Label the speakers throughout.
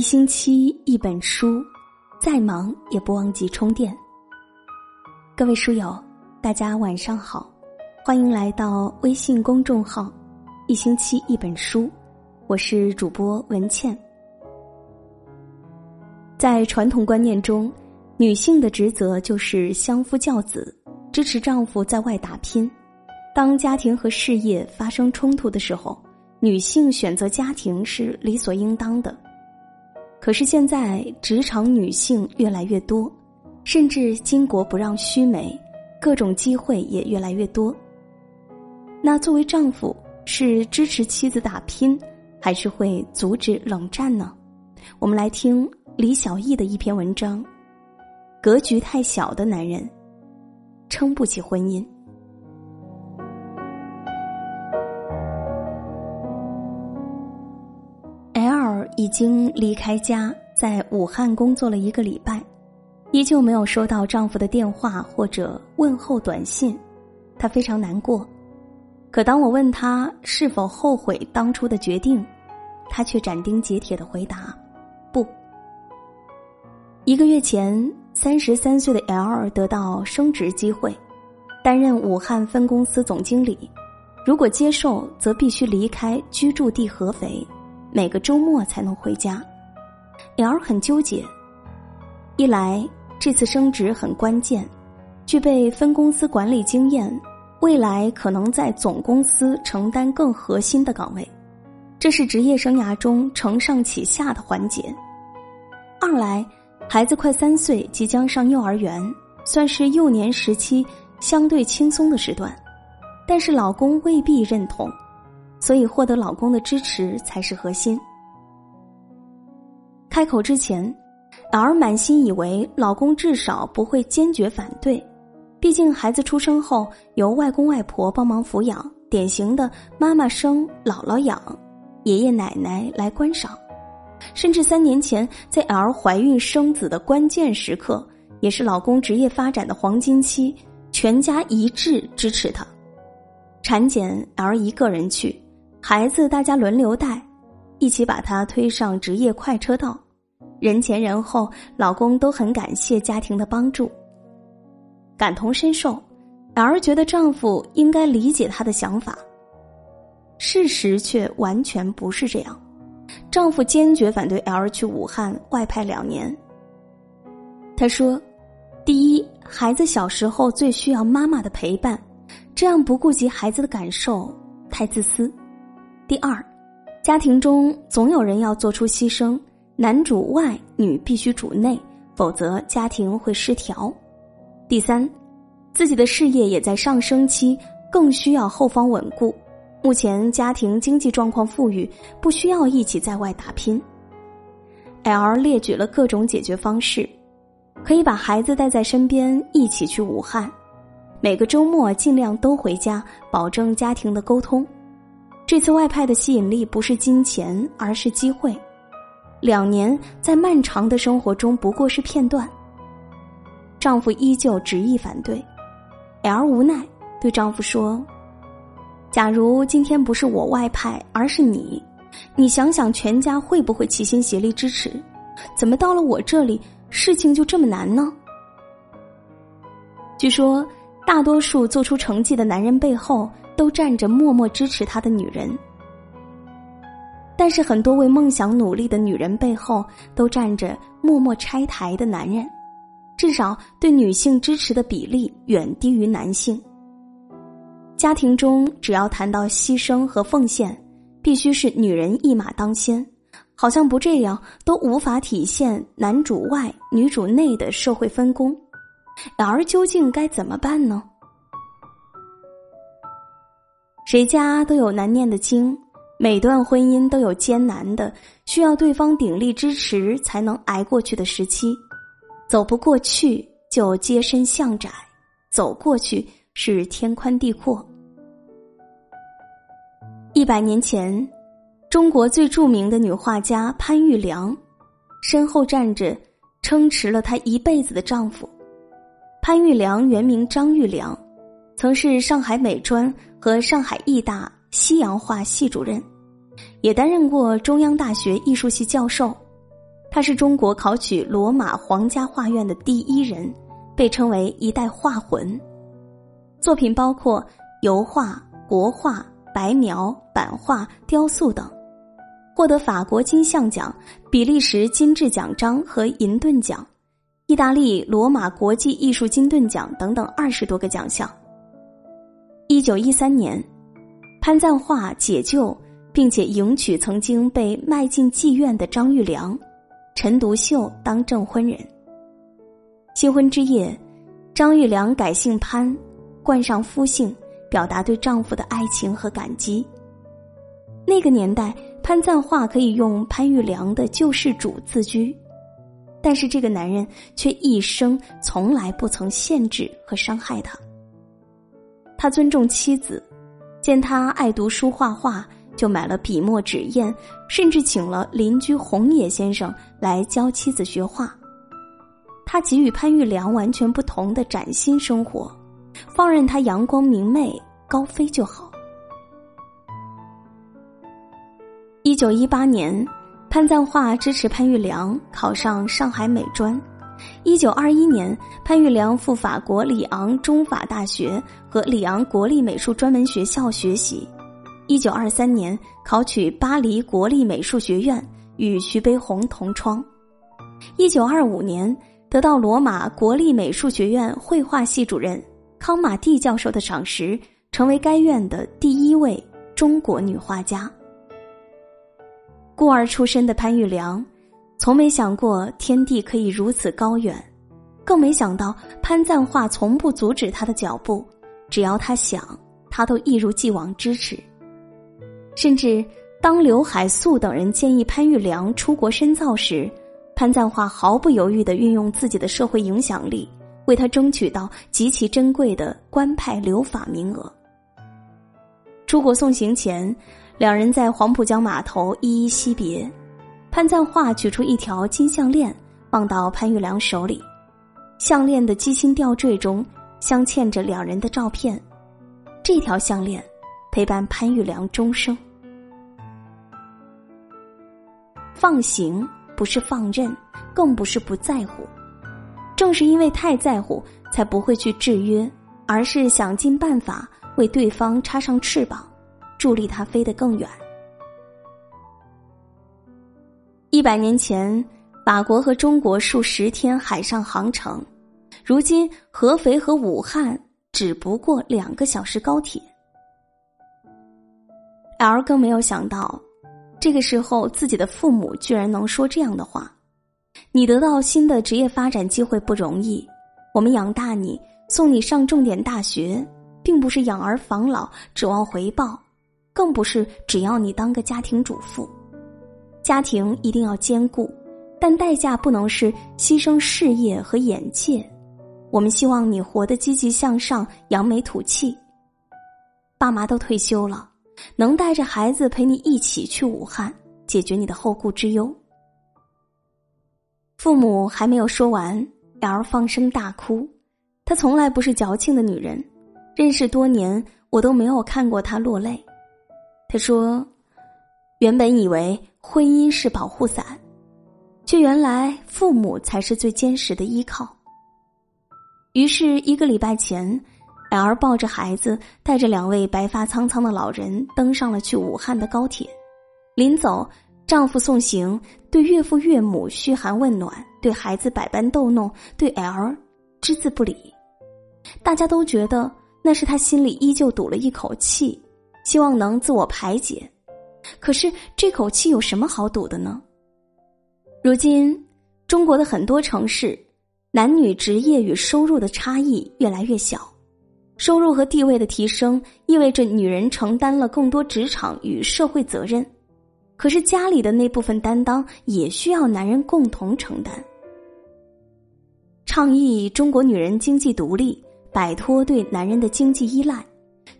Speaker 1: 一星期一本书，再忙也不忘记充电。各位书友，大家晚上好，欢迎来到微信公众号“一星期一本书”，我是主播文倩。在传统观念中，女性的职责就是相夫教子，支持丈夫在外打拼。当家庭和事业发生冲突的时候，女性选择家庭是理所应当的。可是现在，职场女性越来越多，甚至巾帼不让须眉，各种机会也越来越多。那作为丈夫，是支持妻子打拼，还是会阻止冷战呢？我们来听李小艺的一篇文章：格局太小的男人，撑不起婚姻。已经离开家，在武汉工作了一个礼拜，依旧没有收到丈夫的电话或者问候短信，她非常难过。可当我问她是否后悔当初的决定，她却斩钉截铁的回答：“不。”一个月前，三十三岁的 L 得到升职机会，担任武汉分公司总经理。如果接受，则必须离开居住地合肥。每个周末才能回家，L 很纠结。一来这次升职很关键，具备分公司管理经验，未来可能在总公司承担更核心的岗位，这是职业生涯中承上启下的环节。二来，孩子快三岁，即将上幼儿园，算是幼年时期相对轻松的时段，但是老公未必认同。所以，获得老公的支持才是核心。开口之前，L 满心以为老公至少不会坚决反对，毕竟孩子出生后由外公外婆帮忙抚养，典型的妈妈生姥姥养，爷爷奶奶来观赏。甚至三年前，在 L 怀孕生子的关键时刻，也是老公职业发展的黄金期，全家一致支持他。产检，L 一个人去。孩子，大家轮流带，一起把他推上职业快车道，人前人后，老公都很感谢家庭的帮助，感同身受。而觉得丈夫应该理解她的想法，事实却完全不是这样。丈夫坚决反对 L 去武汉外派两年。他说：“第一，孩子小时候最需要妈妈的陪伴，这样不顾及孩子的感受，太自私。”第二，家庭中总有人要做出牺牲，男主外，女必须主内，否则家庭会失调。第三，自己的事业也在上升期，更需要后方稳固。目前家庭经济状况富裕，不需要一起在外打拼。L 列举了各种解决方式，可以把孩子带在身边，一起去武汉，每个周末尽量都回家，保证家庭的沟通。这次外派的吸引力不是金钱，而是机会。两年在漫长的生活中不过是片段。丈夫依旧执意反对，L 无奈对丈夫说：“假如今天不是我外派，而是你，你想想全家会不会齐心协力支持？怎么到了我这里，事情就这么难呢？”据说，大多数做出成绩的男人背后。都站着默默支持他的女人，但是很多为梦想努力的女人背后都站着默默拆台的男人，至少对女性支持的比例远低于男性。家庭中只要谈到牺牲和奉献，必须是女人一马当先，好像不这样都无法体现男主外女主内的社会分工。然而究竟该怎么办呢？谁家都有难念的经，每段婚姻都有艰难的，需要对方鼎力支持才能挨过去的时期。走不过去就接身向窄，走过去是天宽地阔。一百年前，中国最著名的女画家潘玉良，身后站着撑持了她一辈子的丈夫。潘玉良原名张玉良。曾是上海美专和上海艺大西洋画系主任，也担任过中央大学艺术系教授。他是中国考取罗马皇家画院的第一人，被称为一代画魂。作品包括油画、国画、白描、版画、雕塑等，获得法国金像奖、比利时金质奖章和银盾奖、意大利罗马国际艺术金盾奖等等二十多个奖项。一九一三年，潘赞化解救并且迎娶曾经被卖进妓院的张玉良。陈独秀当证婚人。新婚之夜，张玉良改姓潘，冠上夫姓，表达对丈夫的爱情和感激。那个年代，潘赞化可以用潘玉良的救世主自居，但是这个男人却一生从来不曾限制和伤害他。他尊重妻子，见他爱读书画画。就买了笔墨纸砚，甚至请了邻居红野先生来教妻子学画。他给予潘玉良完全不同的崭新生活，放任他阳光明媚高飞就好。一九一八年，潘赞化支持潘玉良考上上海美专。一九二一年，潘玉良赴法国里昂中法大学和里昂国立美术专门学校学习。一九二三年考取巴黎国立美术学院，与徐悲鸿同窗。一九二五年得到罗马国立美术学院绘画系主任康马蒂教授的赏识，成为该院的第一位中国女画家。孤儿出身的潘玉良，从没想过天地可以如此高远，更没想到潘赞化从不阻止他的脚步，只要他想，他都一如既往支持。甚至当刘海粟等人建议潘玉良出国深造时，潘赞化毫不犹豫的运用自己的社会影响力，为他争取到极其珍贵的官派留法名额。出国送行前，两人在黄浦江码头依依惜别。潘赞化取出一条金项链，放到潘玉良手里，项链的机芯吊坠中镶嵌着两人的照片。这条项链。陪伴潘玉良终生。放行不是放任，更不是不在乎，正是因为太在乎，才不会去制约，而是想尽办法为对方插上翅膀，助力他飞得更远。一百年前，法国和中国数十天海上航程，如今合肥和武汉只不过两个小时高铁。L 更没有想到，这个时候自己的父母居然能说这样的话：“你得到新的职业发展机会不容易，我们养大你，送你上重点大学，并不是养儿防老指望回报，更不是只要你当个家庭主妇。家庭一定要兼顾，但代价不能是牺牲事业和眼界。我们希望你活得积极向上，扬眉吐气。爸妈都退休了。”能带着孩子陪你一起去武汉，解决你的后顾之忧。父母还没有说完，L 放声大哭。她从来不是矫情的女人，认识多年，我都没有看过她落泪。她说：“原本以为婚姻是保护伞，却原来父母才是最坚实的依靠。”于是，一个礼拜前。L 抱着孩子，带着两位白发苍苍的老人，登上了去武汉的高铁。临走，丈夫送行，对岳父岳母嘘寒问暖，对孩子百般逗弄，对 L 只字不理。大家都觉得那是他心里依旧堵了一口气，希望能自我排解。可是这口气有什么好赌的呢？如今，中国的很多城市，男女职业与收入的差异越来越小。收入和地位的提升，意味着女人承担了更多职场与社会责任，可是家里的那部分担当也需要男人共同承担。倡议中国女人经济独立，摆脱对男人的经济依赖，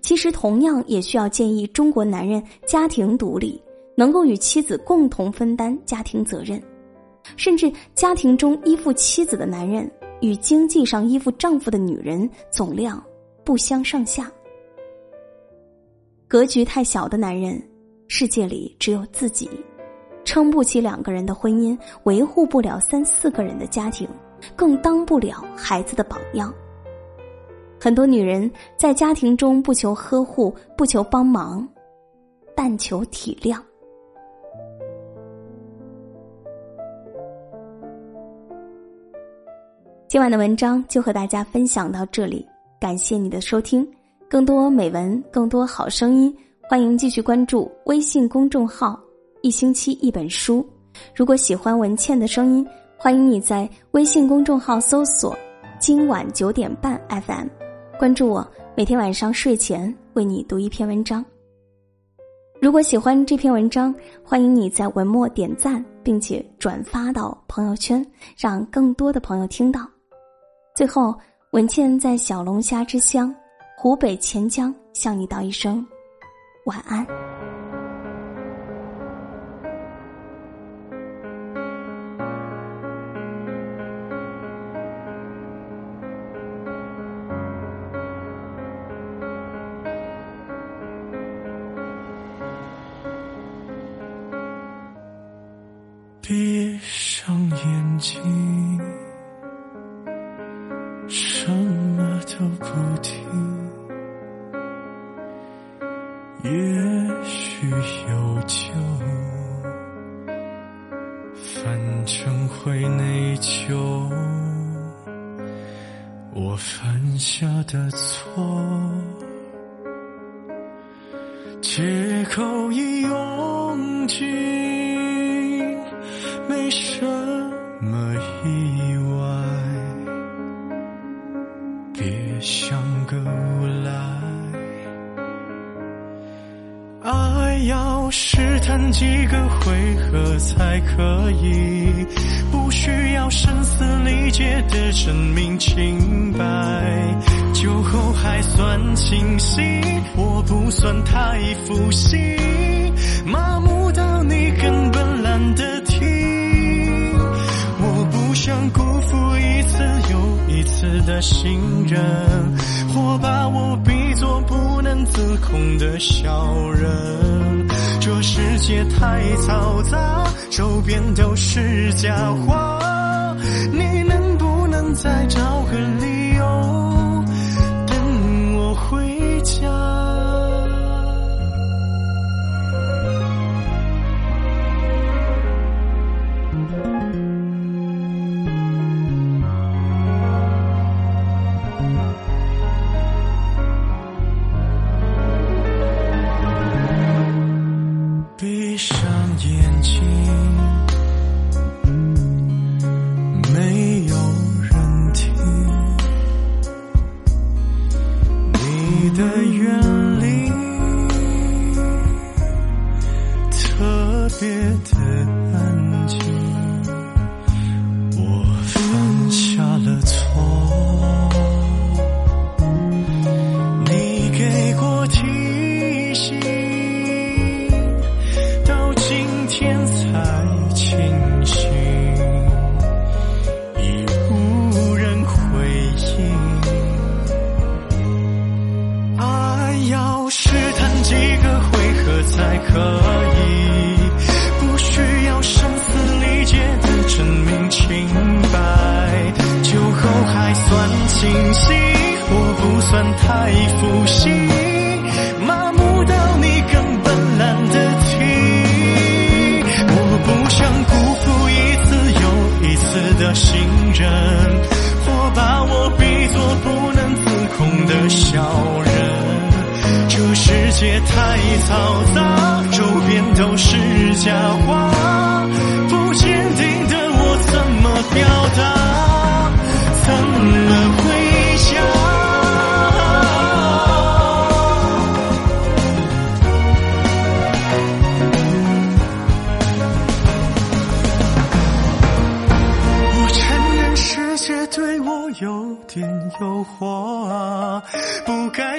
Speaker 1: 其实同样也需要建议中国男人家庭独立，能够与妻子共同分担家庭责任，甚至家庭中依附妻子的男人与经济上依附丈夫的女人总量。不相上下，格局太小的男人，世界里只有自己；撑不起两个人的婚姻，维护不了三四个人的家庭，更当不了孩子的榜样。很多女人在家庭中不求呵护，不求帮忙，但求体谅。今晚的文章就和大家分享到这里，感谢你的收听。更多美文，更多好声音，欢迎继续关注微信公众号“一星期一本书”。如果喜欢文倩的声音，欢迎你在微信公众号搜索“今晚九点半 FM”。关注我，每天晚上睡前为你读一篇文章。如果喜欢这篇文章，欢迎你在文末点赞，并且转发到朋友圈，让更多的朋友听到。最后，文倩在小龙虾之乡湖北潜江向你道一声晚安。
Speaker 2: 不听。也许有救，反正会内疚。我犯下的错，借口已用尽。没什像个无赖。爱要试探几个回合才可以，不需要声嘶力竭的证明清白。酒后还算清醒，我不算太负心，麻木到你根本懒得听。我不想辜负一次彼此的信任，或把我比作不能自控的小人。这世界太嘈杂，周边都是假话，你能不能再找我不算太负心，麻木到你根本懒得听。我不想辜负一次又一次的信任，或把我比作不能自控的小人。这世界太嘈杂，周边都是假话，不坚定的我怎么表达？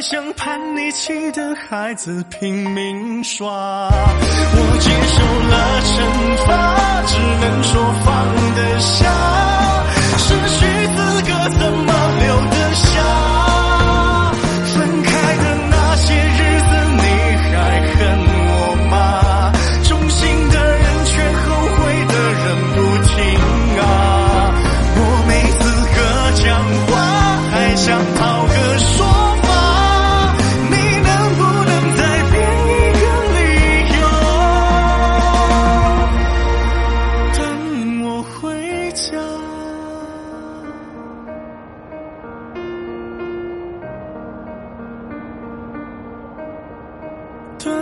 Speaker 2: 像叛逆期的孩子拼命耍。我接受了惩罚，只能说放得下。失去资格怎么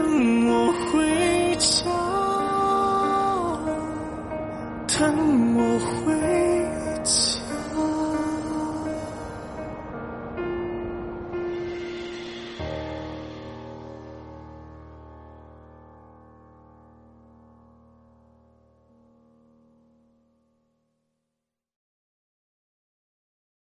Speaker 2: 我。